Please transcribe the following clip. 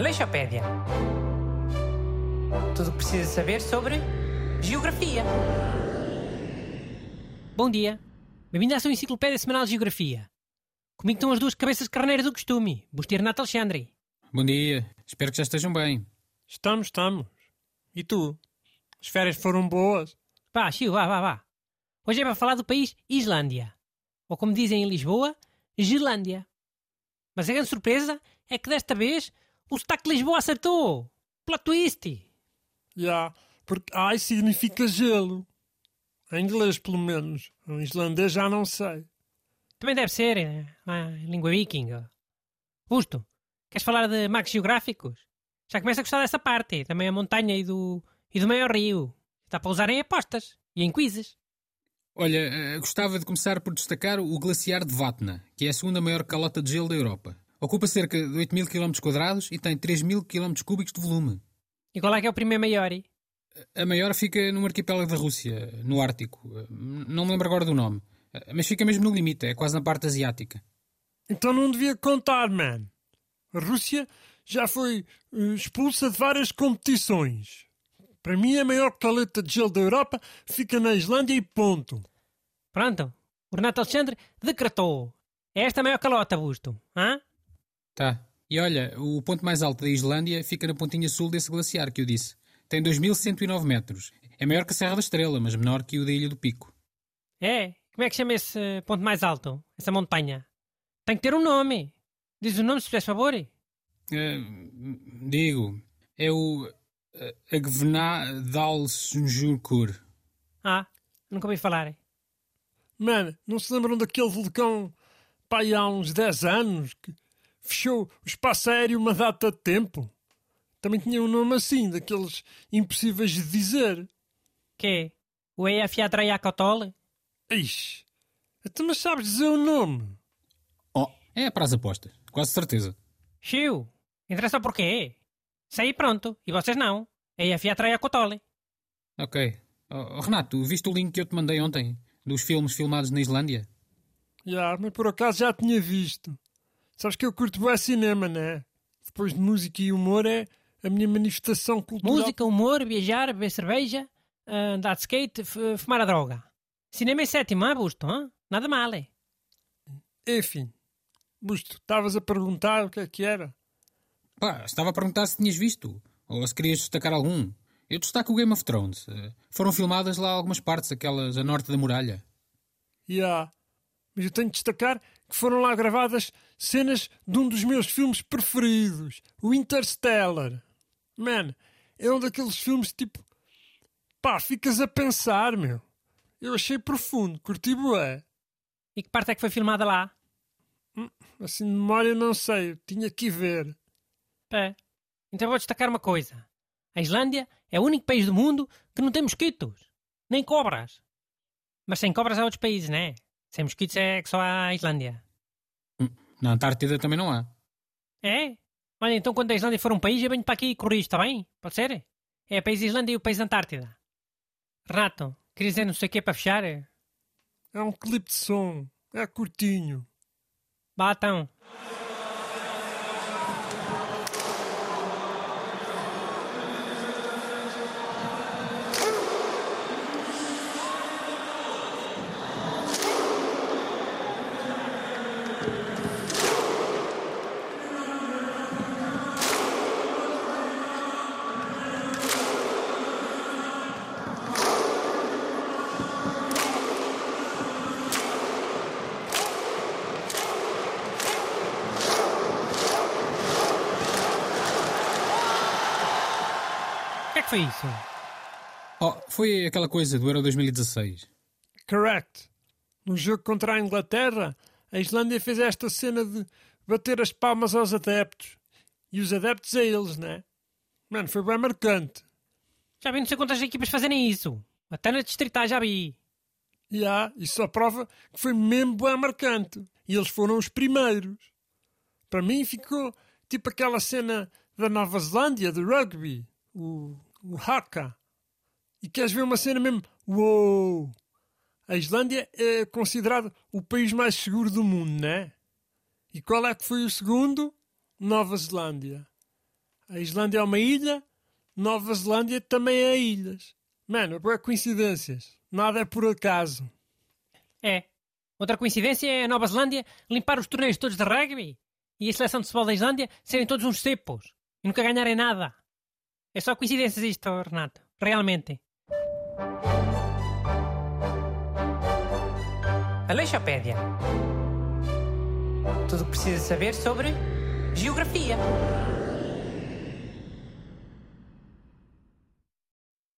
Aleixopédia. Tudo o que precisa saber sobre geografia. Bom dia. Bem-vindo à sua enciclopédia semanal de Geografia. Comigo estão as duas cabeças carneiras do costume, Busto e Renato Alexandre. Bom dia. Espero que já estejam bem. Estamos, estamos. E tu? As férias foram boas? Vá, Chiu, vá, vá, vá. Hoje é para falar do país Islândia. Ou como dizem em Lisboa, Gelândia. Mas a grande surpresa é que desta vez o sotaque de Lisboa acertou. Plot twist. Já, porque ai significa gelo. Em inglês, pelo menos. Em islandês já não sei. Também deve ser ah, em língua viking. Busto, queres falar de marcos geográficos? Já começa a gostar dessa parte, também a montanha e do, e do maior rio. Dá para usar em apostas e em quizzes. Olha, eh, gostava de começar por destacar o glaciar de Vatna, que é a segunda maior calota de gelo da Europa. Ocupa cerca de 8 mil km e tem 3 mil km cúbicos de volume. E qual é que é o primeiro maior? A maior fica no arquipélago da Rússia, no Ártico. Não me lembro agora do nome. Mas fica mesmo no limite, é quase na parte asiática. Então não devia contar, man. A Rússia já foi uh, expulsa de várias competições. Para mim, a maior caleta de gelo da Europa fica na Islândia e ponto. Pronto, o Renato Alexandre decretou. É esta a maior calota, Busto. Hã? Tá. E olha, o ponto mais alto da Islândia fica na pontinha sul desse glaciar que eu disse. Tem 2.109 metros. É maior que a Serra da Estrela, mas menor que o da Ilha do Pico. É? Como é que chama esse ponto mais alto? Essa montanha? Tem que ter um nome. Diz o nome, se faz favor. Uh, digo, é o uh, Agvenadalsjurkur. Ah, nunca ouvi falar. Mano, não se lembram daquele vulcão pai há uns 10 anos que fechou o espaço aéreo uma data de tempo? Também tinha um nome assim, daqueles impossíveis de dizer. Que? O Eyjafjallajökull? Ixi, então mas sabes dizer o nome? Oh, é para as apostas, quase certeza. Chiu, interessa porquê? Sei pronto, e vocês não. Eyjafjallajökull. Ok. Oh, Renato, viste o link que eu te mandei ontem? Dos filmes filmados na Islândia? Já, mas por acaso já tinha visto. Sabes que eu curto bem cinema, né? Depois de música e humor é a minha manifestação cultural. Música, humor, viajar, beber cerveja, andar de skate, fumar a droga. Cinema em sétimo, ah, Busto? Hein? Nada mal, é? Enfim, Busto, estavas a perguntar o que é que era? Pá, estava a perguntar se tinhas visto, ou se querias destacar algum. Eu destaco o Game of Thrones. Foram filmadas lá algumas partes, aquelas a norte da muralha. Já, yeah. Mas eu tenho de destacar que foram lá gravadas cenas de um dos meus filmes preferidos, o Interstellar. Man, é um daqueles filmes tipo. Pá, ficas a pensar, meu. Eu achei profundo, curti bué. E que parte é que foi filmada lá? Hum, assim de memória não sei, tinha que ir ver. É. Então vou destacar uma coisa. A Islândia é o único país do mundo que não tem mosquitos. Nem cobras. Mas sem cobras há outros países, né? Sem mosquitos é que só há a Islândia. Na Antártida também não há. É? Olha, então quando a Islândia for um país, eu venho para aqui e corrijo, está bem? Pode ser? É o país Islândia e o país Antártida. Renato, queria dizer não sei o que para fechar? É um clipe de som. É curtinho. Batam. Que foi isso? Oh, foi aquela coisa do Euro 2016. Correct. No jogo contra a Inglaterra, a Islândia fez esta cena de bater as palmas aos adeptos. E os adeptos a eles, né? Mano, foi bem marcante. Já vi não sei quantas equipas fazerem isso. Até na distrital já vi. Já, yeah, isso só prova que foi mesmo bem marcante. E eles foram os primeiros. Para mim ficou tipo aquela cena da Nova Zelândia, de rugby. O Haka. E queres ver uma cena mesmo? Uou! A Islândia é considerado o país mais seguro do mundo, né? E qual é que foi o segundo? Nova Zelândia. A Islândia é uma ilha, Nova Zelândia também é ilhas. Mano, é coincidências. Nada é por acaso. É. Outra coincidência é a Nova Zelândia limpar os torneios todos de rugby e a seleção de futebol da Islândia serem todos uns cepos e nunca ganharem nada. É só coincidências isto, Renato. Realmente. Aleixopédia. Tudo o que precisa saber sobre geografia.